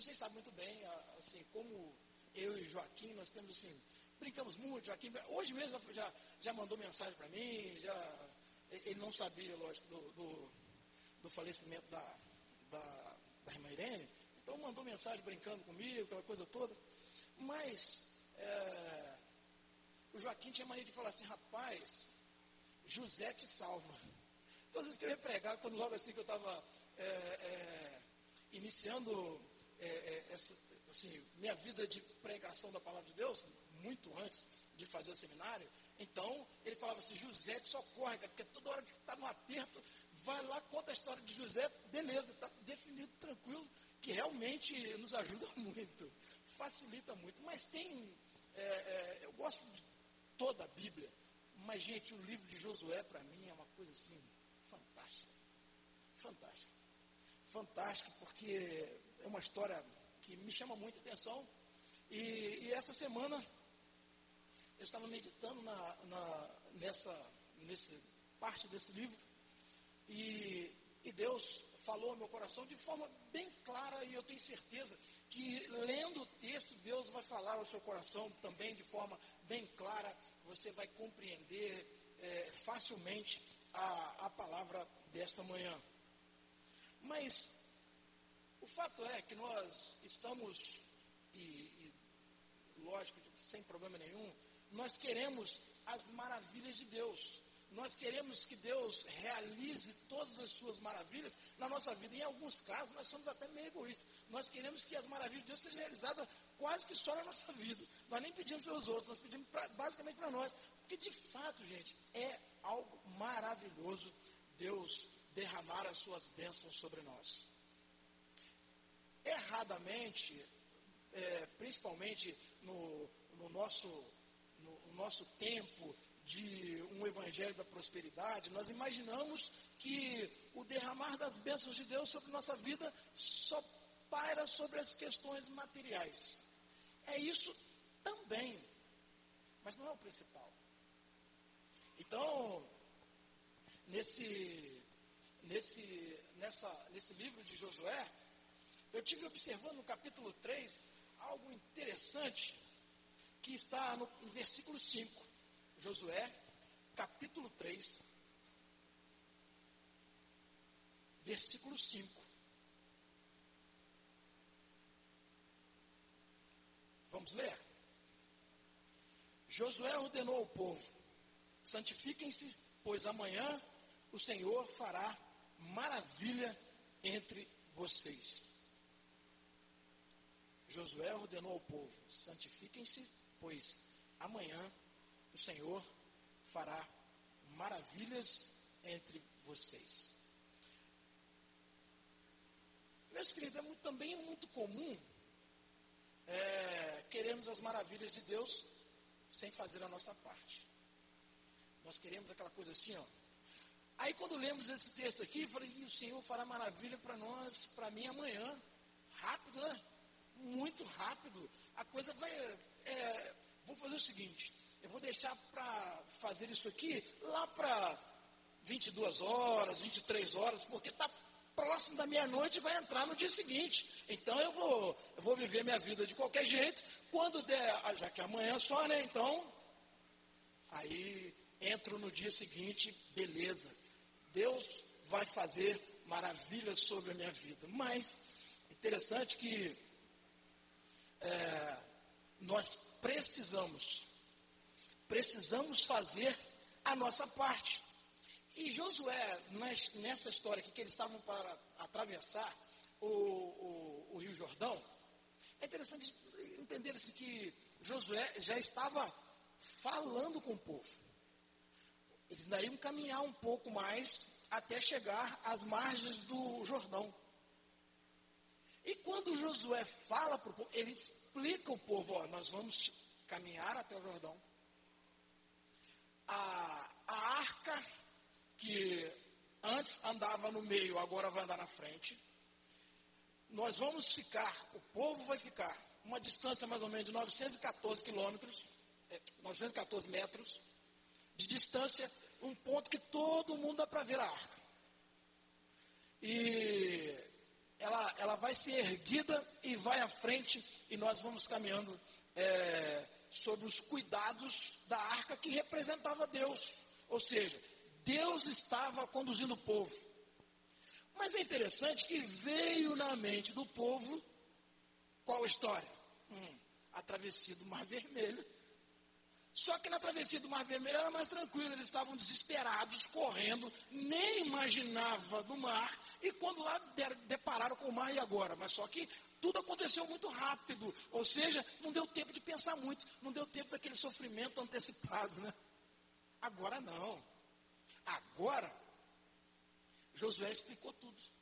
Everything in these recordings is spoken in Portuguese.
vocês sabem muito bem, assim, como eu e Joaquim, nós temos assim, brincamos muito, Joaquim, hoje mesmo já, já mandou mensagem para mim, já, ele não sabia, lógico, do, do, do falecimento da, da, da irmã Irene, então mandou mensagem brincando comigo, aquela coisa toda, mas é, o Joaquim tinha mania de falar assim, rapaz, José te salva. Todas as vezes que eu ia pregar, quando logo assim que eu estava é, é, iniciando é, é, essa, assim, minha vida de pregação da palavra de Deus, muito antes de fazer o seminário, então ele falava assim, José te socorre, cara, porque toda hora que está no aperto, vai lá, conta a história de José, beleza, está definido, tranquilo, que realmente nos ajuda muito, facilita muito. Mas tem, é, é, eu gosto de toda a Bíblia, mas, gente, o livro de Josué, para mim, é uma coisa assim, fantástica. Fantástica. Fantástica, porque é uma história que me chama muita atenção. E, e essa semana, eu estava meditando na, na, nessa, nesse parte desse livro, e, e Deus falou ao meu coração de forma bem clara, e eu tenho certeza que lendo o texto, Deus vai falar ao seu coração também de forma bem clara, você vai compreender é, facilmente a, a palavra desta manhã. Mas o fato é que nós estamos, e, e lógico, sem problema nenhum, nós queremos as maravilhas de Deus. Nós queremos que Deus realize todas as suas maravilhas na nossa vida. Em alguns casos, nós somos até meio egoístas. Nós queremos que as maravilhas de Deus sejam realizadas quase que só na nossa vida. Nós nem pedimos pelos outros, nós pedimos pra, basicamente para nós. Porque, de fato, gente, é algo maravilhoso Deus derramar as suas bênçãos sobre nós. Erradamente, é, principalmente no, no nosso, no, no nosso tempo de um evangelho da prosperidade, nós imaginamos que o derramar das bênçãos de Deus sobre nossa vida só paira sobre as questões materiais. É isso também, mas não é o principal. Então, nesse, nesse, nessa, nesse livro de Josué, eu tive observando no capítulo 3 algo interessante que está no, no versículo 5. Josué, capítulo 3, versículo 5. Vamos ler? Josué ordenou ao povo: santifiquem-se, pois amanhã o Senhor fará maravilha entre vocês. Josué ordenou ao povo: santifiquem-se, pois amanhã o Senhor fará maravilhas entre vocês. Meus queridos, é muito, também muito comum é, queremos as maravilhas de Deus sem fazer a nossa parte. Nós queremos aquela coisa assim, ó. Aí quando lemos esse texto aqui, eu falei, o Senhor fará maravilha para nós, para mim amanhã. Rápido, né? Muito rápido. A coisa vai. É, vou fazer o seguinte, eu vou deixar para fazer isso aqui lá para 22 horas, 23 horas, porque está próximo da meia-noite vai entrar no dia seguinte. Então eu vou, eu vou viver minha vida de qualquer jeito. Quando der, ah, já que amanhã é só, né? Então, aí entro no dia seguinte, beleza. Deus vai fazer maravilhas sobre a minha vida. Mas, interessante que é, nós precisamos, precisamos fazer a nossa parte. E Josué, nessa história aqui, que eles estavam para atravessar o, o, o Rio Jordão, é interessante entender assim, que Josué já estava falando com o povo. Eles ainda iam caminhar um pouco mais até chegar às margens do Jordão. E quando Josué fala para o povo, ele explica ao povo, ó, nós vamos caminhar até o Jordão. A, a arca que antes andava no meio, agora vai andar na frente. Nós vamos ficar, o povo vai ficar, uma distância mais ou menos de 914 quilômetros, 914 é, metros, de distância, um ponto que todo mundo dá para ver a arca. E ela, ela vai ser erguida e vai à frente, e nós vamos caminhando é, sobre os cuidados da arca que representava Deus. Ou seja, Deus estava conduzindo o povo. Mas é interessante que veio na mente do povo qual a história? Hum, a travessia do Mar Vermelho. Só que na travessia do Mar Vermelho era mais tranquilo, eles estavam desesperados, correndo, nem imaginava do mar, e quando lá depararam com o mar, e agora? Mas só que tudo aconteceu muito rápido, ou seja, não deu tempo de pensar muito, não deu tempo daquele sofrimento antecipado, né? Agora não. Agora, Josué explicou tudo.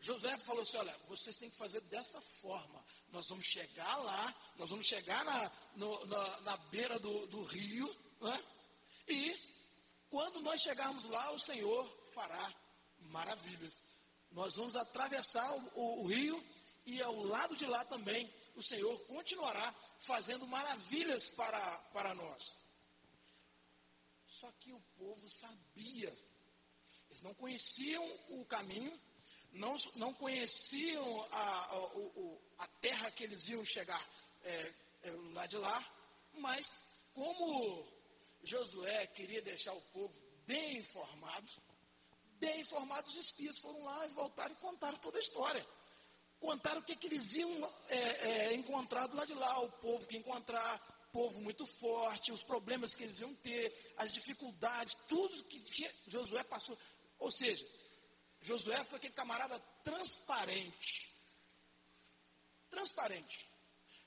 Josué falou assim: olha, vocês têm que fazer dessa forma. Nós vamos chegar lá, nós vamos chegar na, no, na, na, beira do, do rio, né? e quando nós chegarmos lá, o Senhor fará maravilhas. Nós vamos atravessar o, o, o rio e ao lado de lá também o Senhor continuará fazendo maravilhas para, para nós. Só que o povo sabia, eles não conheciam o caminho, não, não conheciam a, a, a, terra que eles iam chegar é, é, lá de lá, mas como Josué queria deixar o povo bem informado, bem informado, os espias foram lá e voltaram e contaram toda a história. Contaram o que, que eles iam é, é, encontrar lado de lá, o povo que encontrar, povo muito forte, os problemas que eles iam ter, as dificuldades, tudo que, que Josué passou. Ou seja, Josué foi aquele camarada transparente. Transparente.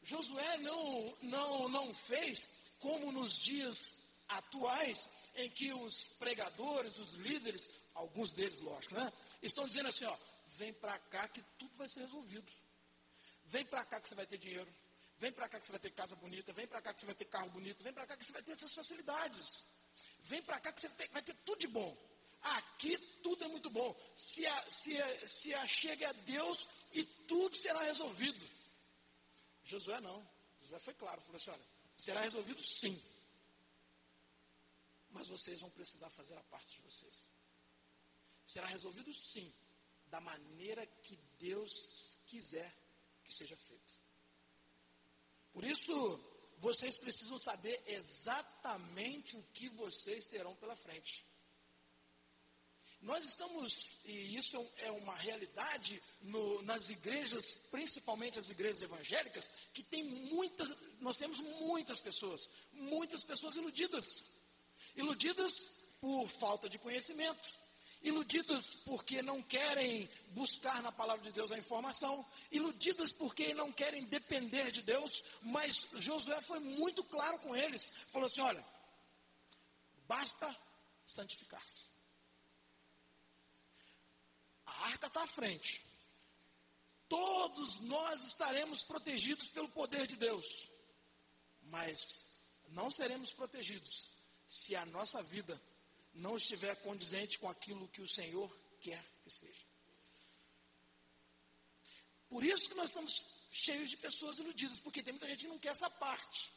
Josué não, não, não fez como nos dias atuais, em que os pregadores, os líderes, alguns deles, lógico, né? Estão dizendo assim, ó, vem para cá que tudo vai ser resolvido. Vem para cá que você vai ter dinheiro. Vem para cá que você vai ter casa bonita. Vem para cá que você vai ter carro bonito. Vem para cá que você vai ter essas facilidades. Vem para cá que você vai ter tudo de bom. Aqui tudo é muito bom. Se, a, se, a, se a Deus e tudo será resolvido. Josué não. Josué foi claro, falou assim: olha, será resolvido sim. Mas vocês vão precisar fazer a parte de vocês. Será resolvido sim, da maneira que Deus quiser que seja feito. Por isso, vocês precisam saber exatamente o que vocês terão pela frente. Nós estamos, e isso é uma realidade no, nas igrejas, principalmente as igrejas evangélicas, que tem muitas, nós temos muitas pessoas, muitas pessoas iludidas. Iludidas por falta de conhecimento, iludidas porque não querem buscar na palavra de Deus a informação, iludidas porque não querem depender de Deus, mas Josué foi muito claro com eles, falou assim: olha, basta santificar-se arca está à frente. Todos nós estaremos protegidos pelo poder de Deus. Mas não seremos protegidos se a nossa vida não estiver condizente com aquilo que o Senhor quer que seja. Por isso que nós estamos cheios de pessoas iludidas, porque tem muita gente que não quer essa parte.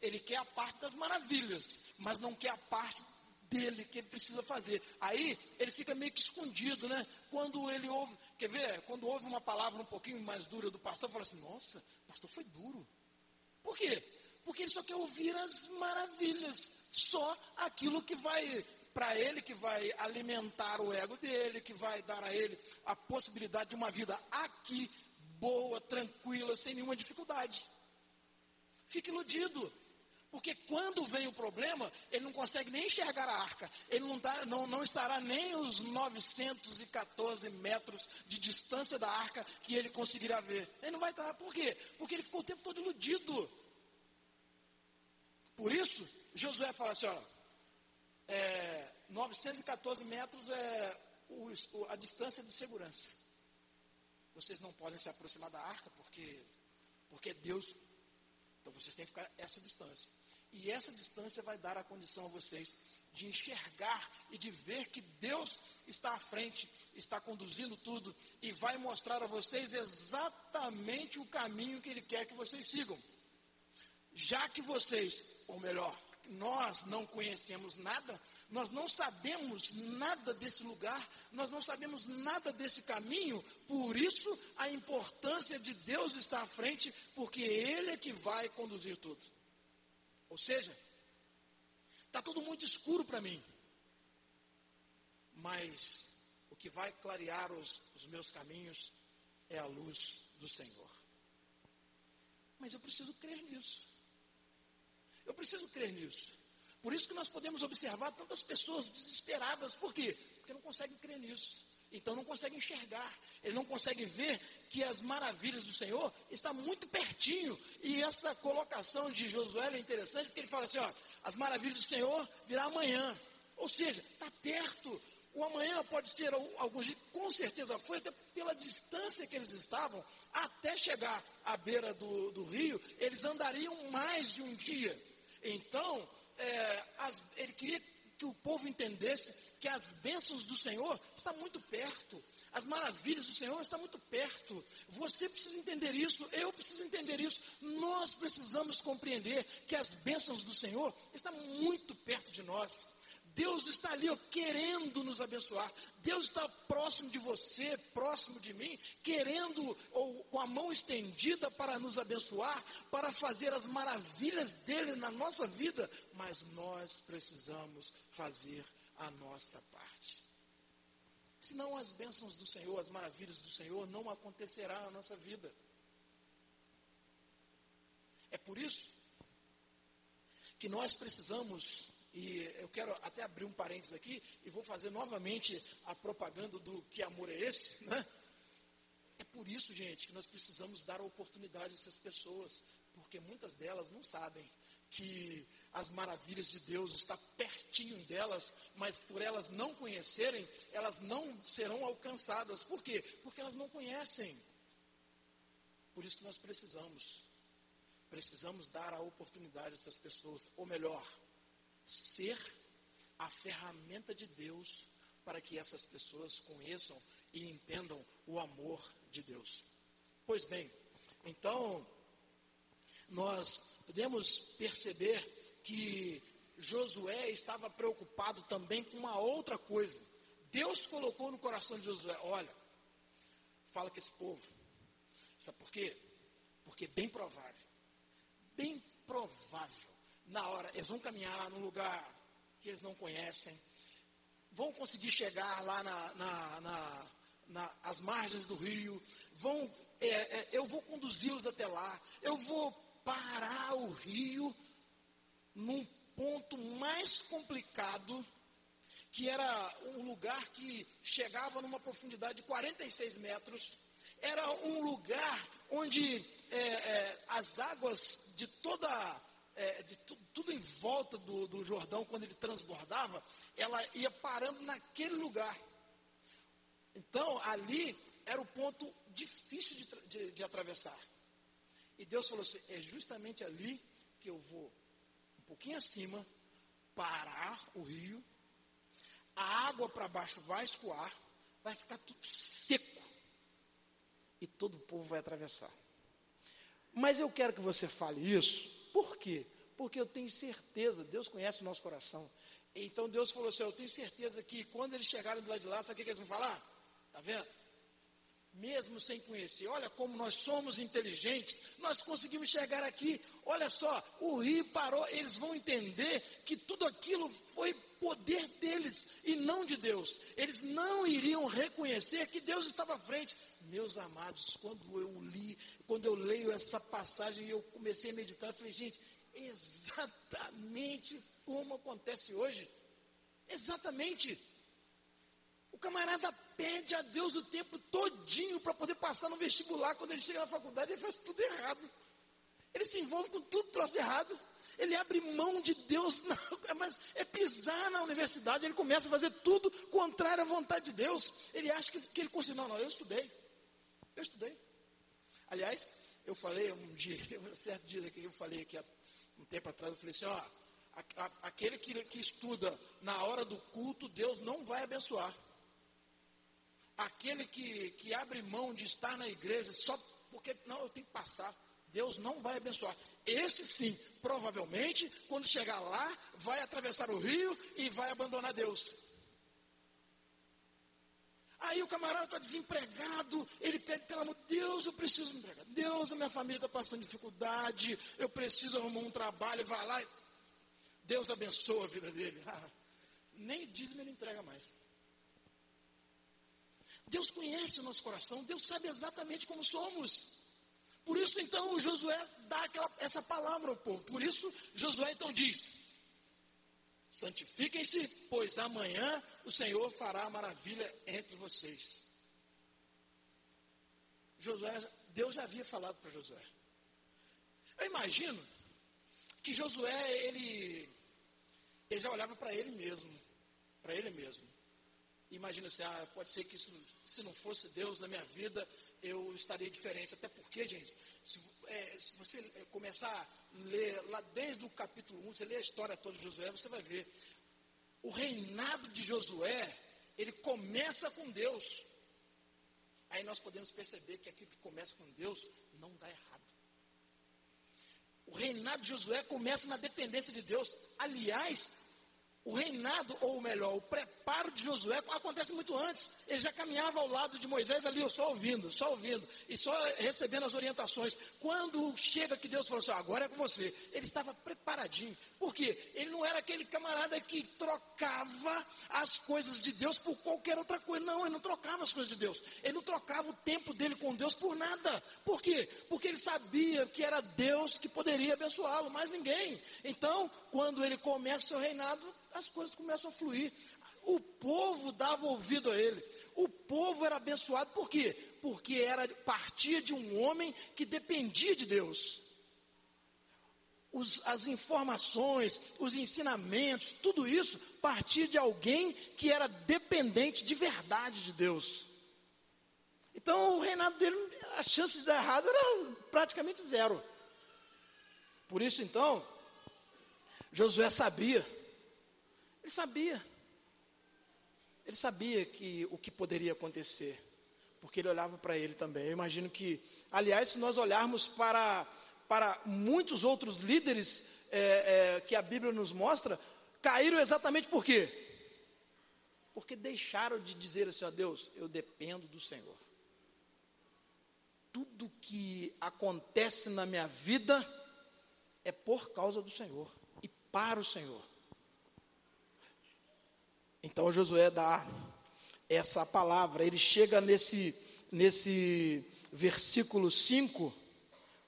Ele quer a parte das maravilhas, mas não quer a parte dele que ele precisa fazer. Aí ele fica meio que escondido, né? Quando ele ouve, quer ver? Quando ouve uma palavra um pouquinho mais dura do pastor, fala assim: Nossa, o pastor foi duro. Por quê? Porque ele só quer ouvir as maravilhas, só aquilo que vai para ele, que vai alimentar o ego dele, que vai dar a ele a possibilidade de uma vida aqui boa, tranquila, sem nenhuma dificuldade. Fique iludido. Porque quando vem o problema, ele não consegue nem enxergar a arca. Ele não, tá, não, não estará nem os 914 metros de distância da arca que ele conseguirá ver. Ele não vai estar. Por quê? Porque ele ficou o tempo todo iludido. Por isso, Josué fala assim: olha, é, 914 metros é o, a distância de segurança. Vocês não podem se aproximar da arca porque, porque Deus. Então vocês têm que ficar essa distância. E essa distância vai dar a condição a vocês de enxergar e de ver que Deus está à frente, está conduzindo tudo e vai mostrar a vocês exatamente o caminho que Ele quer que vocês sigam. Já que vocês, ou melhor, nós não conhecemos nada, Nós não sabemos nada desse lugar, nós não sabemos nada desse caminho, por isso a importância de Deus estar à frente, porque Ele é que vai conduzir tudo. Ou seja, está tudo muito escuro para mim, mas o que vai clarear os, os meus caminhos é a luz do Senhor. Mas eu preciso crer nisso. Eu preciso crer nisso. Por isso que nós podemos observar tantas pessoas desesperadas. Por quê? Porque não conseguem crer nisso. Então não conseguem enxergar. Ele não consegue ver que as maravilhas do Senhor estão muito pertinho. E essa colocação de Josué é interessante porque ele fala assim: ó, as maravilhas do Senhor virá amanhã. Ou seja, está perto. O amanhã pode ser alguns dias, com certeza foi, até pela distância que eles estavam, até chegar à beira do, do rio, eles andariam mais de um dia. Então, é, as, ele queria que o povo entendesse que as bênçãos do Senhor estão muito perto. As maravilhas do Senhor estão muito perto. Você precisa entender isso, eu preciso entender isso. Nós precisamos compreender que as bênçãos do Senhor estão muito perto de nós. Deus está ali ó, querendo nos abençoar. Deus está próximo de você, próximo de mim, querendo ou com a mão estendida para nos abençoar, para fazer as maravilhas dele na nossa vida, mas nós precisamos fazer a nossa parte. Senão as bênçãos do Senhor, as maravilhas do Senhor não acontecerão na nossa vida. É por isso que nós precisamos e eu quero até abrir um parênteses aqui e vou fazer novamente a propaganda do que amor é esse, né? É por isso, gente, que nós precisamos dar oportunidade a essas pessoas, porque muitas delas não sabem que as maravilhas de Deus estão pertinho delas, mas por elas não conhecerem, elas não serão alcançadas. Por quê? Porque elas não conhecem. Por isso que nós precisamos. Precisamos dar a oportunidade a essas pessoas, ou melhor, ser a ferramenta de Deus para que essas pessoas conheçam e entendam o amor de Deus. Pois bem, então, nós podemos perceber que Josué estava preocupado também com uma outra coisa. Deus colocou no coração de Josué: olha, fala com esse povo. Sabe por quê? Porque é bem provável, bem provável na hora, eles vão caminhar num lugar que eles não conhecem, vão conseguir chegar lá na, na, na, na margens do rio, vão, é, é, eu vou conduzi-los até lá, eu vou parar o rio num ponto mais complicado, que era um lugar que chegava numa profundidade de 46 metros, era um lugar onde é, é, as águas de toda é, de tu, tudo em volta do, do Jordão, quando ele transbordava, ela ia parando naquele lugar. Então, ali era o ponto difícil de, de, de atravessar. E Deus falou assim: é justamente ali que eu vou, um pouquinho acima, parar o rio, a água para baixo vai escoar, vai ficar tudo seco. E todo o povo vai atravessar. Mas eu quero que você fale isso por quê? Porque eu tenho certeza, Deus conhece o nosso coração. Então Deus falou assim: Eu tenho certeza que quando eles chegarem do lado de lá, sabe o que eles vão falar? Está vendo? Mesmo sem conhecer, olha como nós somos inteligentes, nós conseguimos chegar aqui. Olha só, o rio parou, eles vão entender que tudo aquilo foi poder deles e não de Deus. Eles não iriam reconhecer que Deus estava à frente. Meus amados, quando eu li, quando eu leio essa passagem e eu comecei a meditar, eu falei, gente, exatamente como acontece hoje. Exatamente. O camarada pede a Deus o tempo todinho para poder passar no vestibular. Quando ele chega na faculdade, ele faz tudo errado. Ele se envolve com tudo troço errado. Ele abre mão de Deus, não, mas é pisar na universidade. Ele começa a fazer tudo contrário à vontade de Deus. Ele acha que, que ele conseguiu. Não, não, eu estudei. Eu estudei. Aliás, eu falei um dia, um certo dia que eu falei aqui há um tempo atrás, eu falei assim, ó, aquele que, que estuda na hora do culto, Deus não vai abençoar. Aquele que, que abre mão de estar na igreja só porque, não, eu tenho que passar. Deus não vai abençoar. Esse sim, provavelmente, quando chegar lá, vai atravessar o rio e vai abandonar Deus. Aí o camarada está desempregado, ele pede, pelo amor de Deus, eu preciso me empregar. Deus, a minha família está passando dificuldade, eu preciso arrumar um trabalho, vai lá. Deus abençoa a vida dele. Nem dízimo ele entrega mais. Deus conhece o nosso coração, Deus sabe exatamente como somos. Por isso, então, Josué dá aquela, essa palavra ao povo. Por isso, Josué então diz: Santifiquem-se, pois amanhã o Senhor fará maravilha entre vocês. Josué, Deus já havia falado para Josué. Eu imagino que Josué, ele, ele já olhava para ele mesmo, para ele mesmo. Imagina assim, ah, pode ser que isso, se não fosse Deus na minha vida, eu estaria diferente. Até porque, gente, se, é, se você é, começar a ler lá desde o capítulo 1, você lê a história toda de Josué, você vai ver. O reinado de Josué, ele começa com Deus. Aí nós podemos perceber que aquilo que começa com Deus não dá errado. O reinado de Josué começa na dependência de Deus. Aliás, o reinado, ou melhor, o preparo de Josué acontece muito antes. Ele já caminhava ao lado de Moisés ali, só ouvindo, só ouvindo, e só recebendo as orientações. Quando chega que Deus falou assim, agora é com você, ele estava preparadinho. Por quê? Ele não era aquele camarada que trocava as coisas de Deus por qualquer outra coisa. Não, ele não trocava as coisas de Deus. Ele não trocava o tempo dele com Deus por nada. Por quê? Porque ele sabia que era Deus que poderia abençoá-lo, mais ninguém. Então, quando ele começa o seu reinado, as coisas começam a fluir. O povo dava ouvido a ele. O povo era abençoado por quê? Porque era partia de um homem que dependia de Deus. Os, as informações, os ensinamentos, tudo isso partia de alguém que era dependente de verdade de Deus. Então o reinado dele, a chance de dar errado era praticamente zero. Por isso então, Josué sabia ele sabia. Ele sabia que o que poderia acontecer, porque ele olhava para ele também. Eu imagino que, aliás, se nós olharmos para, para muitos outros líderes é, é, que a Bíblia nos mostra, caíram exatamente por quê? Porque deixaram de dizer assim, ó Deus, eu dependo do Senhor. Tudo que acontece na minha vida é por causa do Senhor e para o Senhor. Então Josué dá essa palavra, ele chega nesse, nesse versículo 5,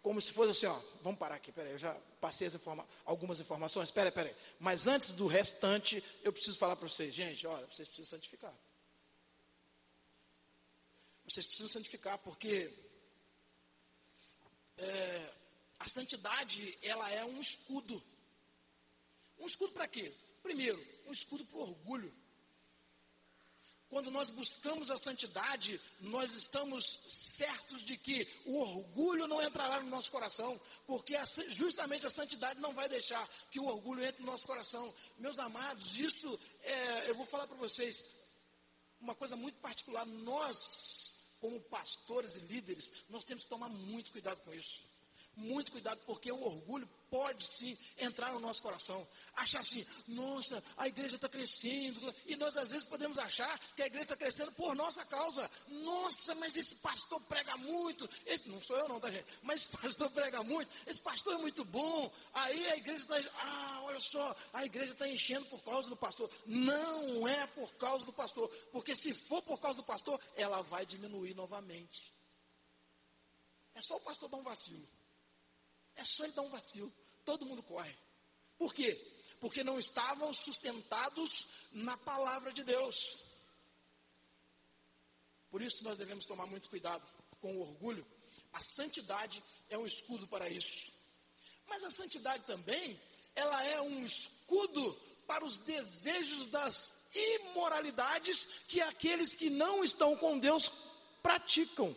como se fosse assim, ó, vamos parar aqui, peraí, eu já passei informa algumas informações, peraí, peraí, mas antes do restante, eu preciso falar para vocês, gente, olha, vocês precisam santificar. Vocês precisam santificar, porque é, a santidade, ela é um escudo. Um escudo para quê? Primeiro, um escudo para o orgulho. Quando nós buscamos a santidade, nós estamos certos de que o orgulho não entrará no nosso coração, porque justamente a santidade não vai deixar que o orgulho entre no nosso coração. Meus amados, isso é, eu vou falar para vocês uma coisa muito particular. Nós, como pastores e líderes, nós temos que tomar muito cuidado com isso. Muito cuidado, porque o orgulho pode sim entrar no nosso coração. Achar assim, nossa, a igreja está crescendo. E nós às vezes podemos achar que a igreja está crescendo por nossa causa. Nossa, mas esse pastor prega muito. Esse, não sou eu não, tá gente? Mas esse pastor prega muito. Esse pastor é muito bom. Aí a igreja está. Ah, olha só, a igreja está enchendo por causa do pastor. Não é por causa do pastor. Porque se for por causa do pastor, ela vai diminuir novamente. É só o pastor dar um vacilo. É só ele dar um vacilo. Todo mundo corre. Por quê? Porque não estavam sustentados na palavra de Deus. Por isso nós devemos tomar muito cuidado com o orgulho. A santidade é um escudo para isso. Mas a santidade também, ela é um escudo para os desejos das imoralidades que aqueles que não estão com Deus praticam.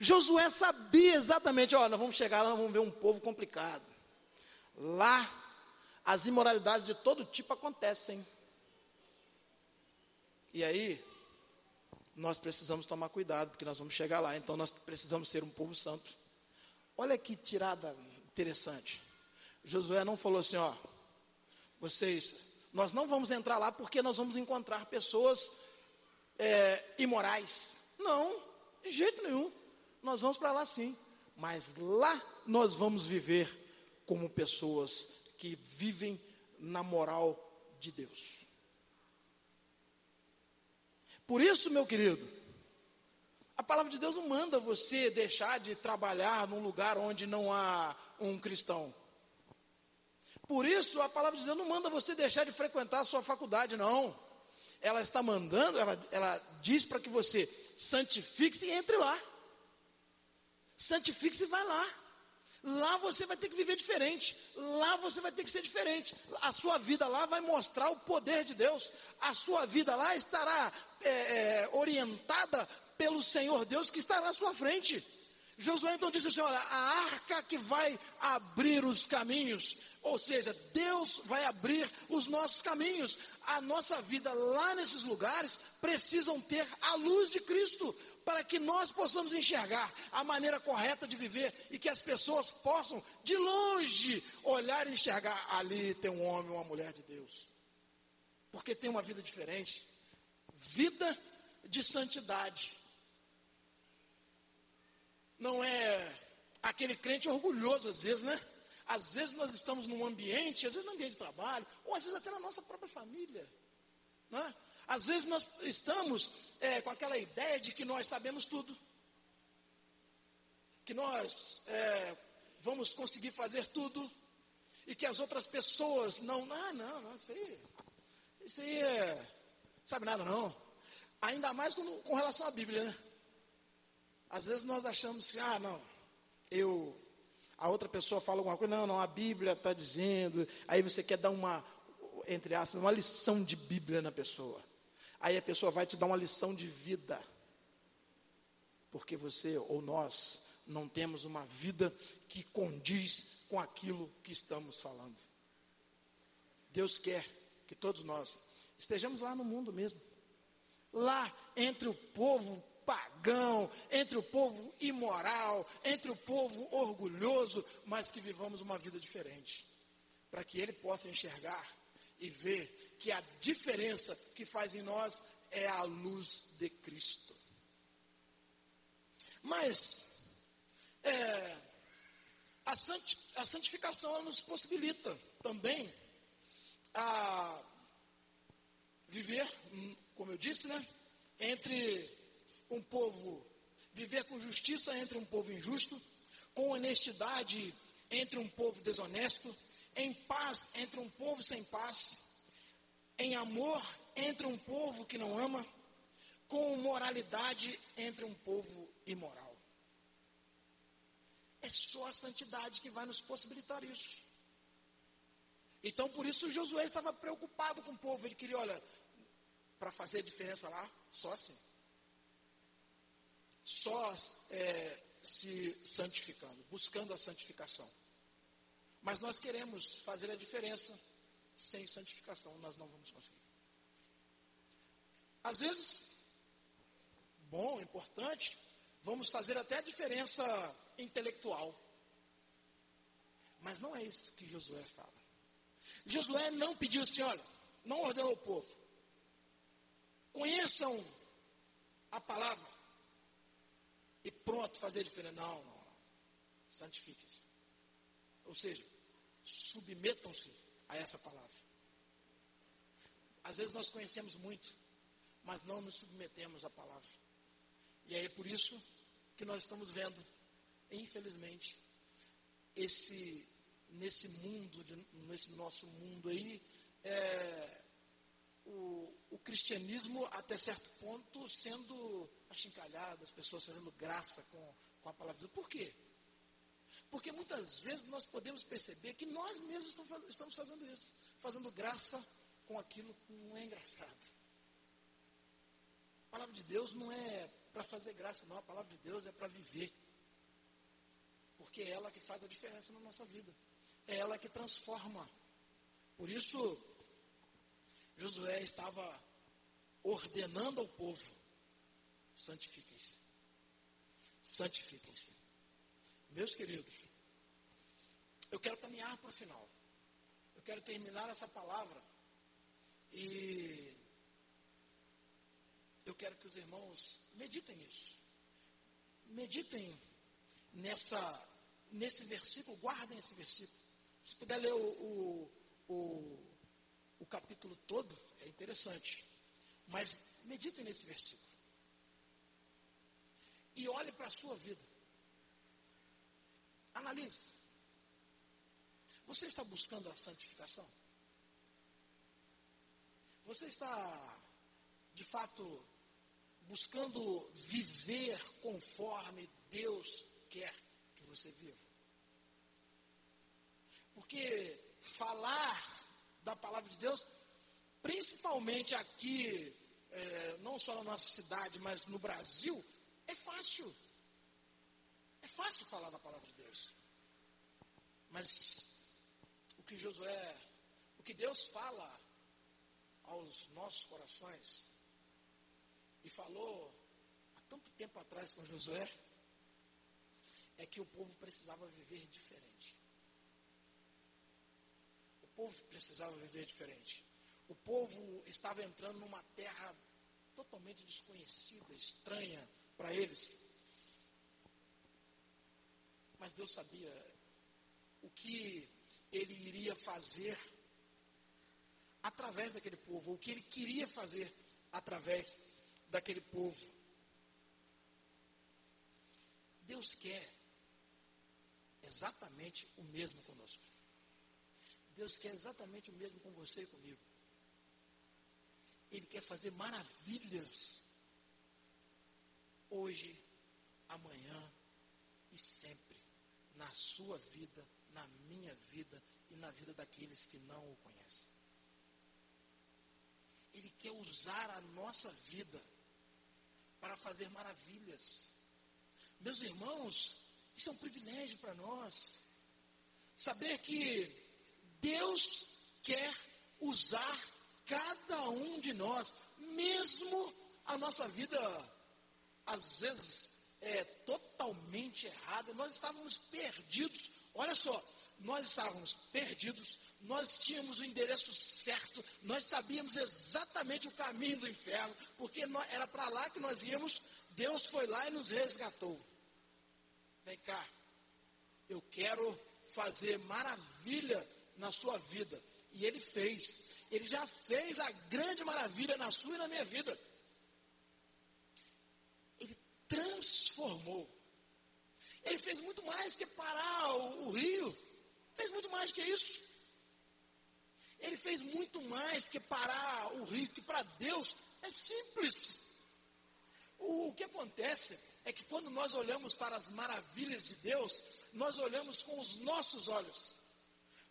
Josué sabia exatamente, olha, nós vamos chegar lá, nós vamos ver um povo complicado. Lá, as imoralidades de todo tipo acontecem. E aí, nós precisamos tomar cuidado, porque nós vamos chegar lá, então nós precisamos ser um povo santo. olha que tirada interessante. Josué não falou assim, ó, vocês, nós não vamos entrar lá porque nós vamos encontrar pessoas é, imorais. Não, de jeito nenhum. Nós vamos para lá sim, mas lá nós vamos viver como pessoas que vivem na moral de Deus. Por isso, meu querido, a palavra de Deus não manda você deixar de trabalhar num lugar onde não há um cristão. Por isso, a palavra de Deus não manda você deixar de frequentar a sua faculdade, não. Ela está mandando, ela, ela diz para que você santifique-se e entre lá. Santifique-se e vai lá. Lá você vai ter que viver diferente. Lá você vai ter que ser diferente. A sua vida lá vai mostrar o poder de Deus. A sua vida lá estará é, é, orientada pelo Senhor Deus que estará à sua frente. Josué então disse assim: olha, a arca que vai abrir os caminhos, ou seja, Deus vai abrir os nossos caminhos. A nossa vida lá nesses lugares precisam ter a luz de Cristo, para que nós possamos enxergar a maneira correta de viver e que as pessoas possam, de longe, olhar e enxergar: ali tem um homem, uma mulher de Deus, porque tem uma vida diferente. Vida de santidade não é aquele crente orgulhoso, às vezes, né? Às vezes nós estamos num ambiente, às vezes no ambiente de trabalho, ou às vezes até na nossa própria família. Né? Às vezes nós estamos é, com aquela ideia de que nós sabemos tudo. Que nós é, vamos conseguir fazer tudo. E que as outras pessoas não. Ah, não, não, isso aí. Isso aí é. Sabe nada não. Ainda mais com, com relação à Bíblia, né? Às vezes nós achamos que, ah, não, eu. A outra pessoa fala alguma coisa, não, não, a Bíblia está dizendo. Aí você quer dar uma, entre aspas, uma lição de Bíblia na pessoa. Aí a pessoa vai te dar uma lição de vida. Porque você ou nós não temos uma vida que condiz com aquilo que estamos falando. Deus quer que todos nós estejamos lá no mundo mesmo. Lá entre o povo pagão, entre o povo imoral, entre o povo orgulhoso, mas que vivamos uma vida diferente. Para que ele possa enxergar e ver que a diferença que faz em nós é a luz de Cristo. Mas é, a, a santificação nos possibilita também a viver, hum, como eu disse, né, entre um povo, viver com justiça entre um povo injusto, com honestidade entre um povo desonesto, em paz entre um povo sem paz, em amor entre um povo que não ama, com moralidade entre um povo imoral. É só a santidade que vai nos possibilitar isso. Então, por isso, Josué estava preocupado com o povo. Ele queria, olha, para fazer diferença lá, só assim só é, se santificando, buscando a santificação. Mas nós queremos fazer a diferença sem santificação, nós não vamos conseguir. Às vezes, bom, importante, vamos fazer até a diferença intelectual. Mas não é isso que Josué fala. Josué não pediu assim, olha, não ordenou o povo. Conheçam a palavra e pronto, fazer diferença. Não, não. Santifiquem-se. Ou seja, submetam-se a essa palavra. Às vezes nós conhecemos muito, mas não nos submetemos à palavra. E é por isso que nós estamos vendo, infelizmente, esse nesse mundo, nesse nosso mundo aí, é, o, o cristianismo, até certo ponto, sendo achincalhado, as pessoas fazendo graça com, com a palavra de Deus. Por quê? Porque muitas vezes nós podemos perceber que nós mesmos estamos fazendo isso, fazendo graça com aquilo que não é engraçado. A palavra de Deus não é para fazer graça, não. A palavra de Deus é para viver. Porque é ela que faz a diferença na nossa vida. É ela que transforma. Por isso, Josué estava ordenando ao povo: santifiquem-se. Santifiquem-se. Meus queridos, eu quero caminhar para o final. Eu quero terminar essa palavra e eu quero que os irmãos meditem nisso. Meditem nessa, nesse versículo, guardem esse versículo. Se puder ler o, o, o, o capítulo todo, é interessante. Mas meditem nesse versículo. E olhe para a sua vida. Analise. Você está buscando a santificação? Você está, de fato, buscando viver conforme Deus quer que você viva? Porque falar da palavra de Deus, principalmente aqui, é, não só na nossa cidade, mas no Brasil, é fácil. É fácil falar da palavra de Deus. Mas o que Josué, o que Deus fala aos nossos corações, e falou há tanto tempo atrás com Josué, é que o povo precisava viver diferente. O povo precisava viver diferente. O povo estava entrando numa terra totalmente desconhecida, estranha para eles. Mas Deus sabia o que ele iria fazer através daquele povo, o que ele queria fazer através daquele povo. Deus quer exatamente o mesmo conosco. Deus quer exatamente o mesmo com você e comigo. Ele quer fazer maravilhas hoje, amanhã e sempre na sua vida, na minha vida e na vida daqueles que não o conhecem. Ele quer usar a nossa vida para fazer maravilhas. Meus irmãos, isso é um privilégio para nós. Saber que Deus quer usar cada um de nós, mesmo a nossa vida, às vezes, é totalmente errada, nós estávamos perdidos. Olha só, nós estávamos perdidos, nós tínhamos o endereço certo, nós sabíamos exatamente o caminho do inferno, porque era para lá que nós íamos, Deus foi lá e nos resgatou. Vem cá, eu quero fazer maravilha na sua vida. E ele fez. Ele já fez a grande maravilha na sua e na minha vida. Ele transformou. Ele fez muito mais que parar o, o rio. Fez muito mais que isso. Ele fez muito mais que parar o rio, que para Deus é simples. O, o que acontece é que quando nós olhamos para as maravilhas de Deus, nós olhamos com os nossos olhos.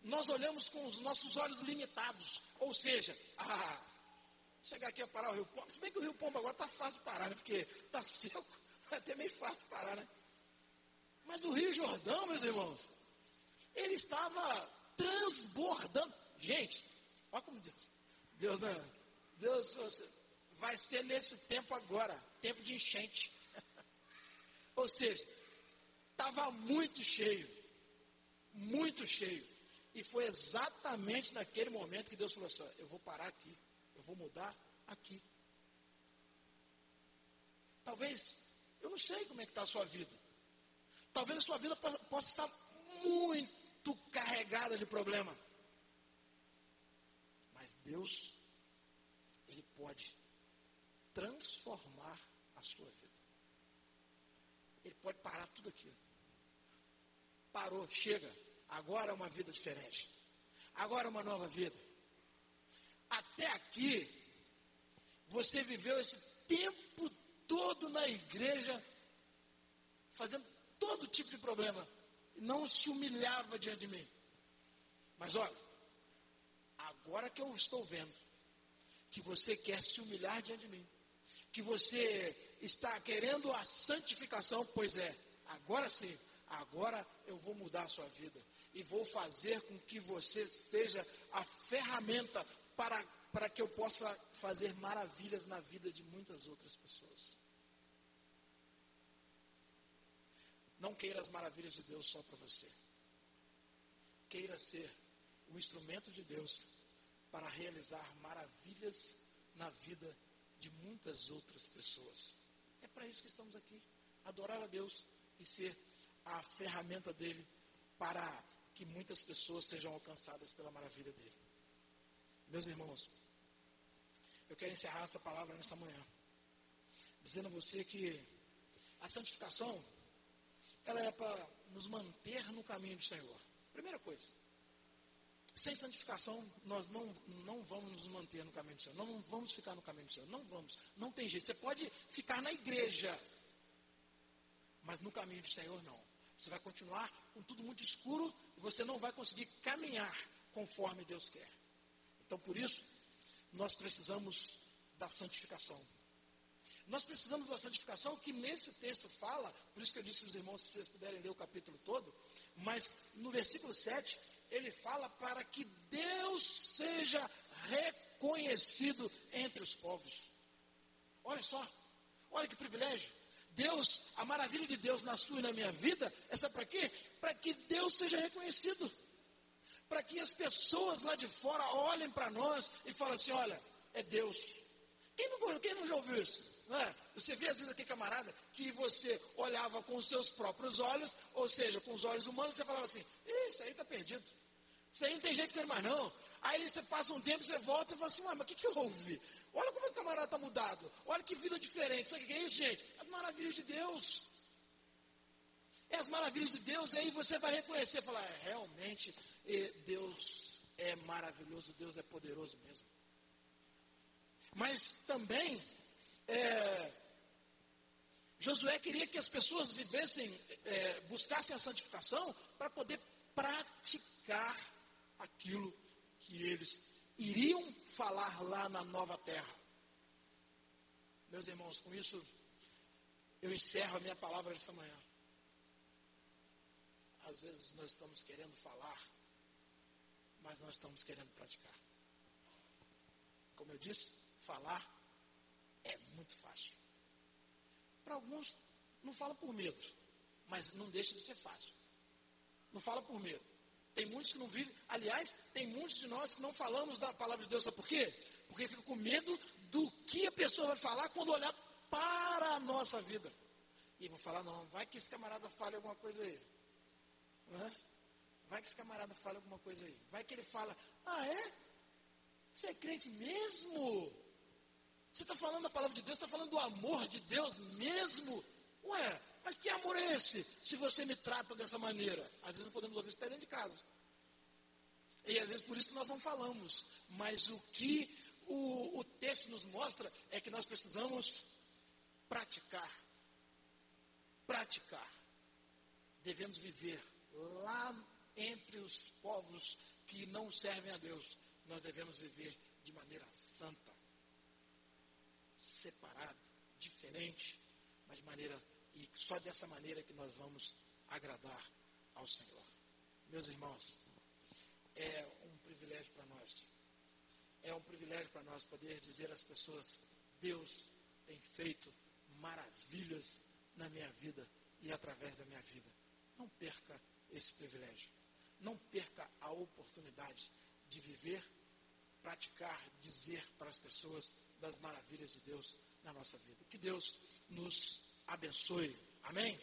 Nós olhamos com os nossos olhos limitados. Ou seja, ah, chegar aqui a parar o Rio Pombo. Se bem que o Rio Pombo agora está fácil de parar, né? Porque está seco, é até meio fácil de parar, né? Mas o Rio Jordão, meus irmãos, ele estava transbordando. Gente, olha como Deus. Deus, né? Deus vai ser nesse tempo agora, tempo de enchente. Ou seja, estava muito cheio. Muito cheio. E foi exatamente naquele momento que Deus falou assim: eu vou parar aqui, eu vou mudar aqui. Talvez, eu não sei como é que está a sua vida. Talvez a sua vida possa estar muito carregada de problema. Mas Deus, Ele pode transformar a sua vida. Ele pode parar tudo aquilo. Parou, chega. Agora é uma vida diferente. Agora é uma nova vida. Até aqui, você viveu esse tempo todo na igreja, fazendo todo tipo de problema. Não se humilhava diante de mim. Mas olha, agora que eu estou vendo que você quer se humilhar diante de mim, que você está querendo a santificação, pois é, agora sim, agora eu vou mudar a sua vida e vou fazer com que você seja a ferramenta para, para que eu possa fazer maravilhas na vida de muitas outras pessoas. Não queira as maravilhas de Deus só para você. Queira ser o instrumento de Deus para realizar maravilhas na vida de muitas outras pessoas. É para isso que estamos aqui. Adorar a Deus e ser a ferramenta dele para que muitas pessoas sejam alcançadas pela maravilha dele. Meus irmãos, eu quero encerrar essa palavra nessa manhã, dizendo a você que a santificação, ela é para nos manter no caminho do Senhor. Primeira coisa. Sem santificação, nós não, não vamos nos manter no caminho do Senhor. Não vamos ficar no caminho do Senhor. Não vamos. Não tem jeito. Você pode ficar na igreja, mas no caminho do Senhor não. Você vai continuar com tudo muito escuro e você não vai conseguir caminhar conforme Deus quer. Então, por isso, nós precisamos da santificação. Nós precisamos da santificação que nesse texto fala, por isso que eu disse aos irmãos, se vocês puderem ler o capítulo todo, mas no versículo 7, ele fala para que Deus seja reconhecido entre os povos. Olha só, olha que privilégio. Deus, a maravilha de Deus na sua e na minha vida, essa para quê? Para que Deus seja reconhecido. Para que as pessoas lá de fora olhem para nós e falem assim: olha, é Deus. Quem não, quem não já ouviu isso? É? Você vê às vezes aquele camarada que você olhava com os seus próprios olhos, ou seja, com os olhos humanos, você falava assim: isso aí está perdido. Isso aí não tem jeito de mais não. Aí você passa um tempo, você volta e fala assim, mas o que, que houve? Olha como o camarada está mudado. Olha que vida diferente. Sabe o que é isso, gente? As maravilhas de Deus. É as maravilhas de Deus, e aí você vai reconhecer, falar, é, realmente, Deus é maravilhoso, Deus é poderoso mesmo. Mas também, é, Josué queria que as pessoas vivessem, é, buscassem a santificação para poder praticar aquilo que eles iriam falar lá na nova terra. Meus irmãos, com isso eu encerro a minha palavra esta manhã. Às vezes nós estamos querendo falar, mas nós estamos querendo praticar. Como eu disse, falar é muito fácil. Para alguns, não fala por medo, mas não deixa de ser fácil. Não fala por medo. Tem muitos que não vivem. Aliás, tem muitos de nós que não falamos da palavra de Deus. Sabe por quê? Porque fica com medo do que a pessoa vai falar quando olhar para a nossa vida. E vou falar, não, vai que esse camarada fale alguma coisa aí. Vai que esse camarada fale alguma coisa aí. Vai que ele fala, ah é? Você é crente mesmo? Você está falando da palavra de Deus, está falando do amor de Deus mesmo? Ué, mas que amor é esse? Se você me trata dessa maneira. Às vezes não podemos ouvir isso até dentro de casa. E às vezes por isso nós não falamos. Mas o que o, o texto nos mostra é que nós precisamos praticar. Praticar. Devemos viver lá entre os povos que não servem a Deus. Nós devemos viver de maneira santa, separado, diferente, mas de maneira e só dessa maneira que nós vamos agradar ao Senhor. Meus irmãos, é um privilégio para nós. É um privilégio para nós poder dizer às pessoas: Deus tem feito maravilhas na minha vida e através da minha vida. Não perca esse privilégio. Não perca a oportunidade de viver, praticar, dizer para as pessoas das maravilhas de Deus na nossa vida. Que Deus nos abençoe. Amém?